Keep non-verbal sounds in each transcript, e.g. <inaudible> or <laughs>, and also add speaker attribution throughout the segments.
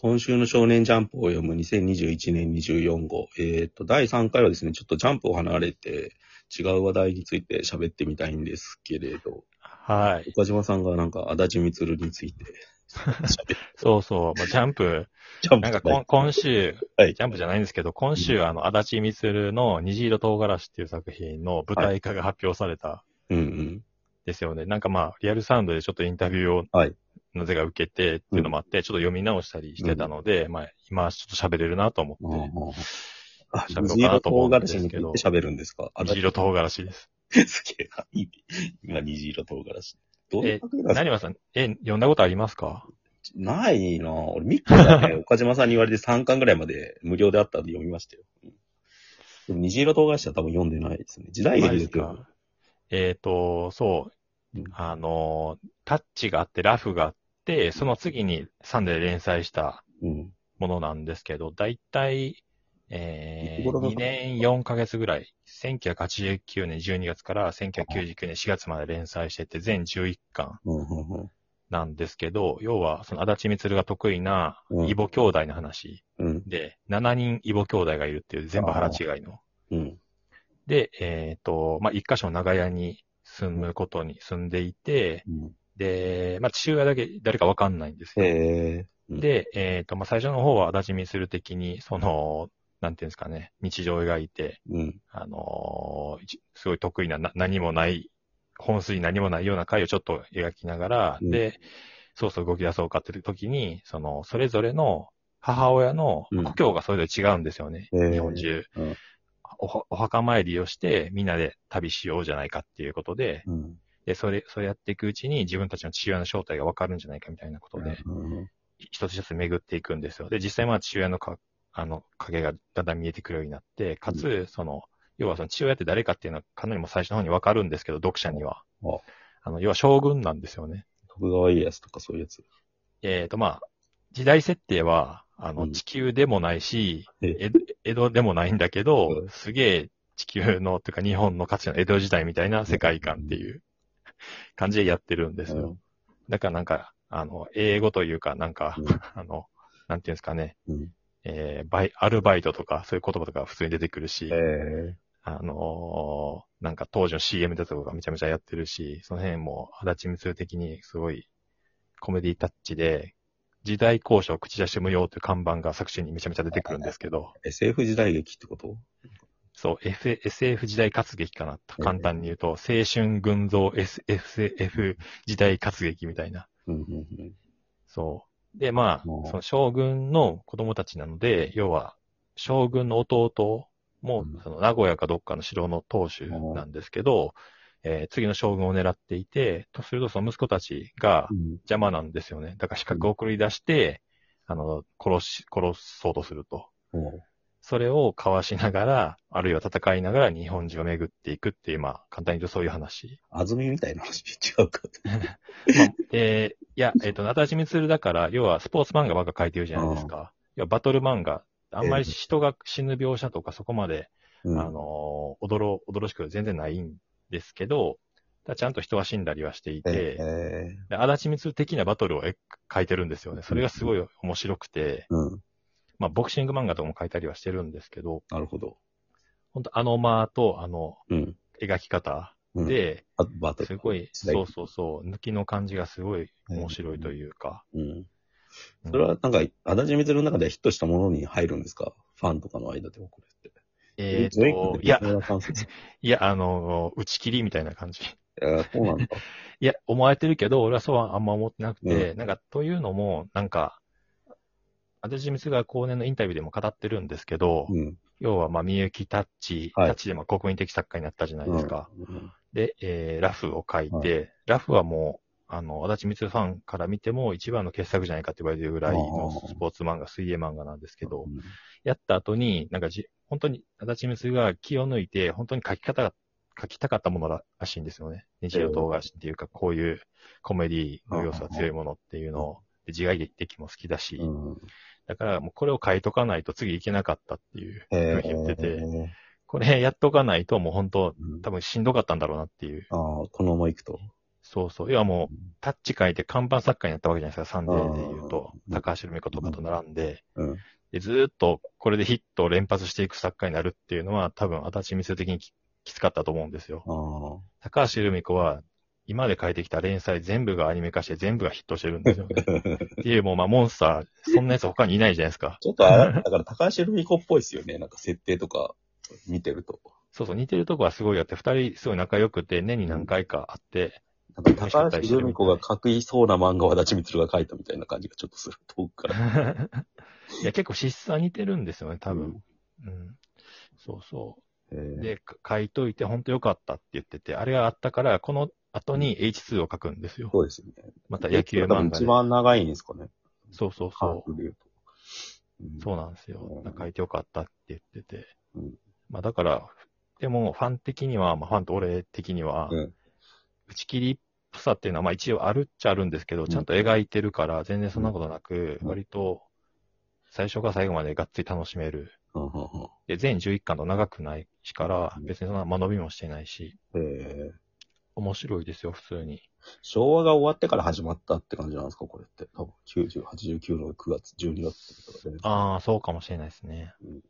Speaker 1: 今週の少年ジャンプを読む2021年24号。えっ、と、第3回はですね、ちょっとジャンプを離れて違う話題について喋ってみたいんですけれど、
Speaker 2: はい。
Speaker 1: 岡島さんがなんか足立みつるについて <laughs>
Speaker 2: そうそう。まあ、ジャンプ、
Speaker 1: ジャンプ
Speaker 2: なんか今週、
Speaker 1: はい
Speaker 2: ジャンプじゃないんですけど、今週、あの、足立みつるの虹色唐辛子っていう作品の舞台化が発表された
Speaker 1: うんうん。
Speaker 2: ですよね。なんかまあ、リアルサウンドでちょっとインタビューを、
Speaker 1: はい
Speaker 2: なぜか受けてっていうのもあって、ちょっと読み直したりしてたので、まあ、今ちょっと喋れるなと思って、
Speaker 1: あ、
Speaker 2: 喋ろう
Speaker 1: 虹色
Speaker 2: かなと思うん
Speaker 1: 唐辛
Speaker 2: ですけど
Speaker 1: 喋るんですか？
Speaker 2: 虹色唐辛子です。<laughs>
Speaker 1: すげえ今、虹色唐辛子。どういう
Speaker 2: え
Speaker 1: なんですか
Speaker 2: 何はさん、え、読んだことありますか？
Speaker 1: ないな。ぁ。俺、ミックだね、<laughs> 岡島さんに言われて3巻ぐらいまで無料であったんで読みましたよ。虹色唐辛子は多分読んでないですね。時代劇ですよ。
Speaker 2: えっ、と、そう。
Speaker 1: うん、
Speaker 2: あの、タッチがあって、ラフがあって、その次にサンデーで連載した
Speaker 1: うん。
Speaker 2: ものなんですけど、だいたい、えー、
Speaker 1: いつ頃の
Speaker 2: 2年4ヶ月ぐらい、1989年12月から1999年4月まで連載してて、全11巻。なんですけど、要は、その足立みつるが得意な
Speaker 1: うん
Speaker 2: 異母兄弟の話
Speaker 1: うん、
Speaker 2: で、7人異母兄弟がいるっていう全部腹違いの。
Speaker 1: うん。
Speaker 2: で、えっ、と、まあ、一箇所長屋に住むことに住んでいて、
Speaker 1: うん
Speaker 2: で、まあ、父親だけ誰かわかんないんですよ。
Speaker 1: へえ。うん、
Speaker 2: で、えっ、と、まあ、最初の方は足立みする的に、その、なんていうんですかね、日常を描いて、
Speaker 1: うん。
Speaker 2: あのー一すごい得意なな何もない、本筋に何もないような回をちょっと描きながら、
Speaker 1: うん
Speaker 2: で、そうそう動き出そうかっていう時に、その、それぞれの母親の
Speaker 1: うん
Speaker 2: 故郷がそれぞれ違うんですよね。日本中、
Speaker 1: うん
Speaker 2: おは。お墓参りをして、みんなで旅しようじゃないかっていうことで、
Speaker 1: うん。
Speaker 2: で、それ、それやっていくうちに自分たちの父親の正体がわかるんじゃないかみたいなことで、
Speaker 1: うん
Speaker 2: 一つ一つ巡っていくんですよ。で、実際まあ父親のか、あの、影がだんだん見えてくるようになって、かつ、その、要はその父親って誰かっていうのはかなりもう最初の方にわかるんですけど、読者には
Speaker 1: あ。
Speaker 2: あの、要は将軍なんですよね。
Speaker 1: 徳川家康とかそういうやつ。
Speaker 2: えっ、とまあ、時代設定は、あの、
Speaker 1: うん。
Speaker 2: 地球でもないし、
Speaker 1: え
Speaker 2: 江戸江戸でもないんだけど、<laughs>
Speaker 1: うん。
Speaker 2: すげえ地球の、というか日本のかつての江戸時代みたいな世界観っていう感じでやってるんですよ。だからなんか、あの、英語というか、なんか、
Speaker 1: うん。<laughs>
Speaker 2: あの、なんていうんですかね、
Speaker 1: うん。
Speaker 2: えーバイ、アルバイトとか、そういう言葉とか普通に出てくるし、
Speaker 1: へえ。
Speaker 2: あのーなんか当時の CM だとかめちゃめちゃやってるし、その辺も、足立みつる的にすごいコメディタッチで、時代交渉口出し無用という看板が作中にめちゃめちゃ出てくるんですけど、
Speaker 1: SF 時代劇ってこと？
Speaker 2: そう、F、SF 時代活劇かな。と簡単に言うと、青春群像 SF 時代活劇みたいな。そう。で、まあ、
Speaker 1: うん
Speaker 2: その将軍の子供たちなので、要は、将軍の弟も
Speaker 1: うん、
Speaker 2: その名古屋かどっかの城の当主なんですけど、えー次の将軍を狙っていて、とするとその息子たちが
Speaker 1: うん
Speaker 2: 邪魔なんですよね。だから資格を送り出して、あの、殺し、殺そうとすると。
Speaker 1: うん
Speaker 2: それをかわしながら、あるいは戦いながら日本中を巡っていくっていう、まあ、簡単に言うとそういう話。
Speaker 1: 安住みたいな話違うか。<laughs>
Speaker 2: まあ、えーいや、えっ、と、足立みつるだから、要はスポーツ漫画ばっか書いてるじゃないですか。要はバトル漫画。あんまり人が死ぬ描写とかそこまで、
Speaker 1: うん
Speaker 2: あのー、おどろ、おどろしく全然ないんですけど、ちゃんと人は死んだりはしていて、
Speaker 1: え
Speaker 2: で足立みつる的なバトルをえ書いてるんですよね。それがすごい面白くて、
Speaker 1: ーうん。
Speaker 2: まあ、ボクシング漫画とかも書いたりはしてるんですけど、
Speaker 1: なるほど。
Speaker 2: 本当あの間とあの
Speaker 1: うん。
Speaker 2: 描き方
Speaker 1: うん、
Speaker 2: で、
Speaker 1: あバトル
Speaker 2: すごい、そうそうそう、抜きの感じがすごい面白いというか。
Speaker 1: うん。
Speaker 2: うん
Speaker 1: それはなんか、足立みつるの中ではヒットしたものに入るんですか？ファンとかの間でもこれって。
Speaker 2: えっ、
Speaker 1: 全
Speaker 2: と、
Speaker 1: 国
Speaker 2: いや、<laughs> いや、あの、打ち切りみたいな感じ。
Speaker 1: いや、そうなんだ。<laughs>
Speaker 2: いや、思われてるけど、俺はそうはあんま思ってなくて、なんか、というのも、なんか、足立みつが後年のインタビューでも語ってるんですけど、
Speaker 1: うん。
Speaker 2: 要は、まあ、みゆきタッチ、
Speaker 1: はい
Speaker 2: タッチでも国民的作家になったじゃないですか。
Speaker 1: うん。
Speaker 2: で、えー、ラフを書いて、
Speaker 1: は
Speaker 2: ラフはもう、あの、足立みつるファンから見ても一番の傑作じゃないかって言われてるぐらいのスポーツ漫画、水泳漫画なんですけど、
Speaker 1: うん
Speaker 2: やった後に、なんかじ、本当に、足立みつが気を抜いて、本当に書き方が、書きたかったものらしいんですよね。日常唐辛子っていうか、こういうコメディの要素が強いものっていうのを、で自外劇も好きだし、
Speaker 1: うん。
Speaker 2: だからもうこれを書いとかないと次いけなかったっていうふうに言ってて、
Speaker 1: え
Speaker 2: これやっとかないともう本当、
Speaker 1: うん
Speaker 2: 多分しんどかったんだろうなっていう。
Speaker 1: ああ、このまま行くと。
Speaker 2: そうそう。いやもう、タッチ書いて看板作家になったわけじゃないですか、サンデーで言うと高橋留美子とかと並んで。
Speaker 1: うん。
Speaker 2: で、ずーっとこれでヒットを連発していく作家になるっていうのは、多分、足立みす的にききつかったと思うんですよ。高橋留美子は、今まで書いてきた連載全部がアニメ化して全部がヒットしてるんですよね。<laughs> っていう、もう、まあ、モンスター、そんなやつ他にいないじゃないですか。
Speaker 1: ちょっとあれ、だから高橋留美子っぽいですよね。なんか設定とか見てると。
Speaker 2: そうそう、似てるとこはすごいあって、二人すごい仲良くて、年に何回かあって、
Speaker 1: なんか高橋留美子が書きそうな漫画を足立光が書いたみたいな感じがちょっとする。遠くから。<laughs>
Speaker 2: いや、結構質は似てるんですよね、多分。うん。そうそう。
Speaker 1: えー
Speaker 2: で、か書いといて、本当良かったって言ってて、あれがあったから、この後に H2 を書くんですよ。
Speaker 1: そうですよね。
Speaker 2: また野球漫画で。
Speaker 1: 一番長いんですかね。
Speaker 2: そうそうそ
Speaker 1: うと。うん
Speaker 2: う。そうなんですよ。書いてよかったって言ってて。
Speaker 1: うん
Speaker 2: まあだから、でもファン的には、まあファンと俺的には、
Speaker 1: うん
Speaker 2: 打ち切りっぽさっていうのは、まあ一応あるっちゃあるんですけど、ちゃんと描いてるから、全然そんなことなく、
Speaker 1: うん
Speaker 2: 割と、最初から最後までがっつり楽しめる。で、全11巻と長くないしから
Speaker 1: う、ん
Speaker 2: 別にそんな間延びもしてないし、
Speaker 1: えー
Speaker 2: 面白いですよ、普通に。
Speaker 1: 昭和が終わってから始まったって感じなんですかこれって。多分90、89の9月、12月ってことだね。
Speaker 2: ああ、そうかもしれないですね。
Speaker 1: うん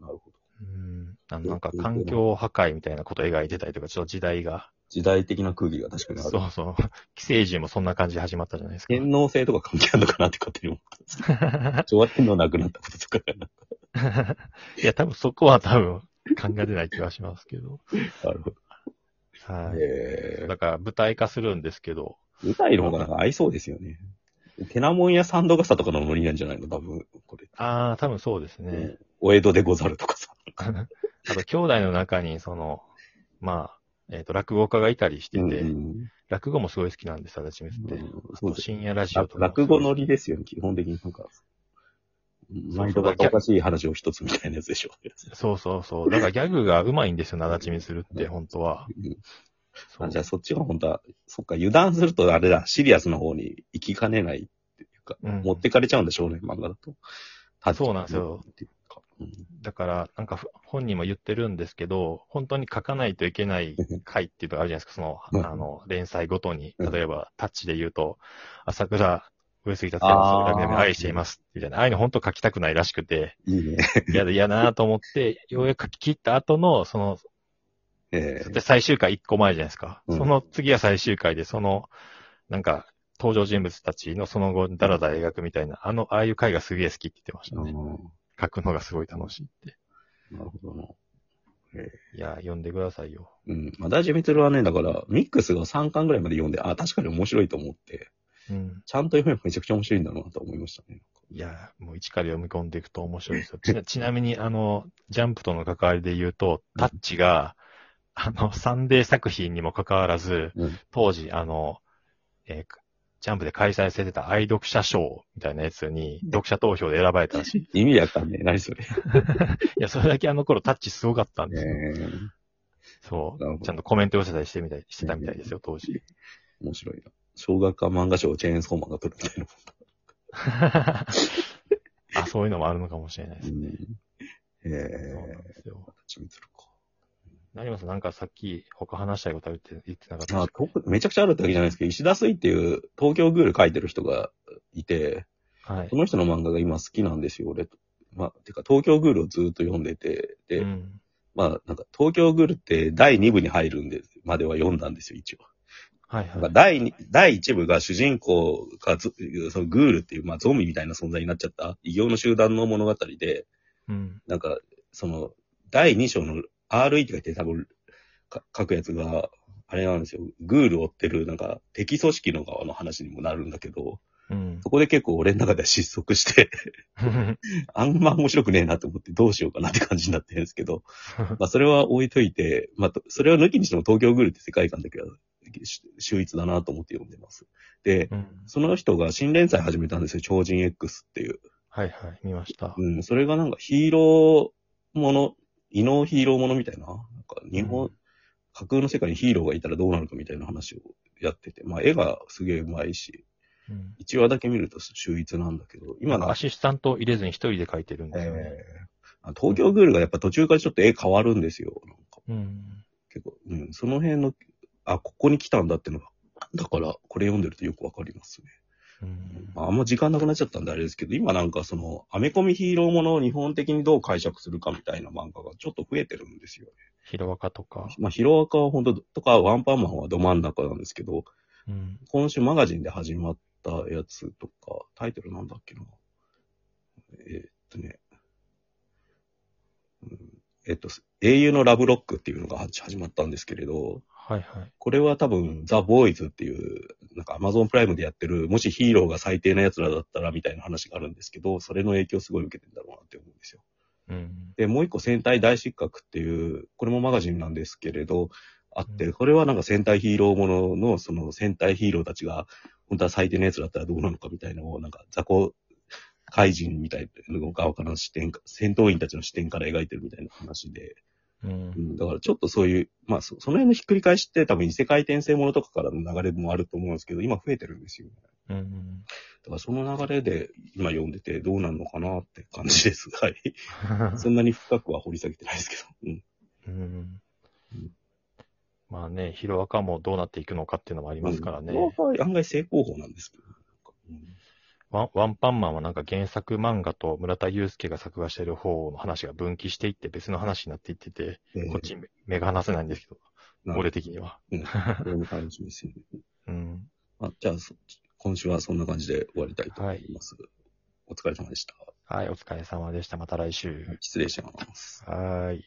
Speaker 1: なるほど。
Speaker 2: うん。ななんか環境破壊みたいなこと描いてたりとか、ちょっと時代が。
Speaker 1: 時代的な空気が確かにある。
Speaker 2: そうそう。寄生獣もそんな感じで始まったじゃないですか。
Speaker 1: 天皇制とか関係あるのかなって勝手に思った。<laughs> 昭和天皇亡くなったこととかが
Speaker 2: いや、多分そこは多分考えてない気がしますけど。
Speaker 1: なるほど。
Speaker 2: はい。
Speaker 1: え
Speaker 2: だから舞台化するんですけど、
Speaker 1: ー、舞台の方がなんか合いそうですよね。テナモンやサンドガサとかのノリなんじゃないの？多分、これ。
Speaker 2: ああ、多分そうですね。
Speaker 1: うんお江戸でござるとかさ。<laughs>
Speaker 2: あと、兄弟の中に、その、まあ、えっ、と、落語家がいたりしてて、
Speaker 1: うん
Speaker 2: 落語もすごい好きなんです、私めって。
Speaker 1: うん
Speaker 2: 深夜ラジオとかも
Speaker 1: 落語ノリですよね、基本的になんか。毎度がおかしい話を一つみたいなやつでしょ。
Speaker 2: そうそうそう。だからギャグが上手いんですよ、なだちみするって、本当は。
Speaker 1: うんじゃあそっちが本当は、そっか、油断するとあれだ、シリアスの方に行きかねないっていうか、
Speaker 2: うん
Speaker 1: 持ってかれちゃうんでしょうね、漫画だと。
Speaker 2: そうなんですよだから、なんかふ本人も言ってるんですけど、本当に書かないといけない回っていうのがあるじゃないですか、その、
Speaker 1: うん
Speaker 2: あの、連載ごとに。
Speaker 1: うん
Speaker 2: 例えば、タッチで言うと、朝倉上杉達也の愛しています。みたいな。ああいうの本当書きたくないらしくて。<laughs> 嫌だ、嫌だなと思って、ようやく書き切った後の、その、
Speaker 1: ええ
Speaker 2: で最終回1個前じゃないですか。
Speaker 1: うん
Speaker 2: その次は最終回で、その、なんか、登場人物たちのその後、だらだら描くみたいな、あの、ああいう回がすげえ好きって言ってましたね。書くのがすごい楽しいって。
Speaker 1: なるほどな。え
Speaker 2: いや、読んでくださいよ。
Speaker 1: えうん。まあ、大事ミツルはね、だから、ミックスが3巻ぐらいまで読んで、あ、確かに面白いと思って、
Speaker 2: うん。
Speaker 1: ちゃんと読めばめちゃくちゃ面白いんだろうなと思いましたね。
Speaker 2: いや、もう一から読み込んでいくと面白いですよ。ちなちなみに、あの、ジャンプとの関わりで言うと、タッチが、あの、サンデー作品にも関わらず、
Speaker 1: うん。
Speaker 2: 当時、あの、えージャンプで開催されてた愛読者賞みたいなやつに、読者投票で選ばれたらしい。<laughs>
Speaker 1: 意味わかんねえ。何それ。<laughs>
Speaker 2: いや、それだけあの頃タッチすごかったん
Speaker 1: え
Speaker 2: ですよ。
Speaker 1: え
Speaker 2: そう。ちゃんとコメント寄せたりしてみたい、してたみたいですよ、当時。
Speaker 1: 面白いな。小学館漫画賞をチェーンソーマンが取るみたいな。<laughs>
Speaker 2: あ、そういうのもあるのかもしれないですね。
Speaker 1: うん。
Speaker 2: そうなん
Speaker 1: ええ
Speaker 2: ですよ。
Speaker 1: 私ミツルか。
Speaker 2: 成馬さんなんかさっき他話したいことあるって言ってなかった
Speaker 1: あ
Speaker 2: ですか？
Speaker 1: とめちゃくちゃあるってわけじゃないですけど、石田水っていう東京グール書いてる人がいて、
Speaker 2: はい
Speaker 1: そ。の人の漫画が今好きなんですよ、俺。まあ、てか東京グールをずっと読んでて、で、
Speaker 2: うん。
Speaker 1: まあ、なんか東京グールって第2部に入るんで、までは読んだんですよ、一応。
Speaker 2: はいはい。
Speaker 1: 第二第1部が主人公がずそのグールっていう、まあ、ゾンビみたいな存在になっちゃった異形の集団の物語で、
Speaker 2: うん。
Speaker 1: なんか、その、第2章の RE って書いて多分、か書くやつが、あれなんですよ。グールを追ってる、なんか、敵組織の側の話にもなるんだけど、
Speaker 2: うん。
Speaker 1: そこで結構俺の中では失速して、<laughs> あんま面白くねえなと思ってどうしようかなって感じになってるんですけど、<laughs> まあそれは置いといて、まあとそれを抜きにしても東京グールって世界観だけはし秀逸だなと思って読んでます。で、
Speaker 2: うん。
Speaker 1: その人が新連載始めたんですよ。超人 X っていう。
Speaker 2: はいはい、見ました。
Speaker 1: うん、それがなんかヒーローもの、異能ヒーローものみたいな、なんか日本、
Speaker 2: うん
Speaker 1: 架空の世界にヒーローがいたらどうなるかみたいな話をやってて、まあ絵がすげえ上手いし、
Speaker 2: うん。
Speaker 1: 1話だけ見ると秀逸なんだけど、今の
Speaker 2: アシスタント入れずに一人で書いてるんですよね。
Speaker 1: えー東京グールがやっぱ途中からちょっと絵変わるんですよ。なんか
Speaker 2: うん。
Speaker 1: 結構、うん、その辺の、あ、ここに来たんだってのがだから、これ読んでるとよくわかりますね。
Speaker 2: うん
Speaker 1: まあ、あんま時間なくなっちゃったんであれですけど、今なんかその、アメコミヒーローものを日本的にどう解釈するかみたいな漫画がちょっと増えてるんですよね。
Speaker 2: ヒロアカとか。
Speaker 1: まあ、ヒロアカは本当とか、ワンパンマンはど真ん中なんですけど、
Speaker 2: うん。
Speaker 1: 今週マガジンで始まったやつとか、タイトルなんだっけな。えーっとね、うんえっと、英雄のラブロックっていうのが始まったんですけれど、
Speaker 2: はいはい。
Speaker 1: これは多分、ザ・ボーイズっていう、なんかアマゾンプライムでやってる、もしヒーローが最低な奴らだったらみたいな話があるんですけど、それの影響すごい受けてんだろうなって思うんですよ。
Speaker 2: うん。
Speaker 1: で、もう一個戦隊大失格っていう、これもマガジンなんですけれど、あって、
Speaker 2: うん
Speaker 1: これはなんか戦隊ヒーローものの、その戦隊ヒーローたちが、本当は最低な奴だったらどうなのかみたいなのを、なんか雑魚怪人みたいなの側からの視点か、戦闘員たちの視点から描いてるみたいな話で、
Speaker 2: う。
Speaker 1: うんん、だからちょっとそういう、まあそその辺のひっくり返しって多分異世界転生ものとかからの流れもあると思うんですけど、今増えてるんですよね。
Speaker 2: うん。
Speaker 1: だからその流れで今読んでてどうなるのかなって感じです。はい。そんなに深くは掘り下げてないですけど。うん。
Speaker 2: うん
Speaker 1: うん
Speaker 2: まあね、ヒロアカもどうなっていくのかっていうのもありますからね。
Speaker 1: 案外正攻法なんですけど。うん
Speaker 2: ワンワンパンマンはなんか原作漫画と村田祐介が作画してる方の話が分岐していって別の話になっていってて、
Speaker 1: えー
Speaker 2: こっち目目が離せないんですけど、
Speaker 1: な
Speaker 2: 俺的には。
Speaker 1: うん。これも楽しみですね。
Speaker 2: うん。
Speaker 1: あじゃあ、そ今週はそんな感じで終わりたいと思います。お疲れ様でした。
Speaker 2: はい、お疲れ様でした。また来週。
Speaker 1: 失礼します。
Speaker 2: はーい。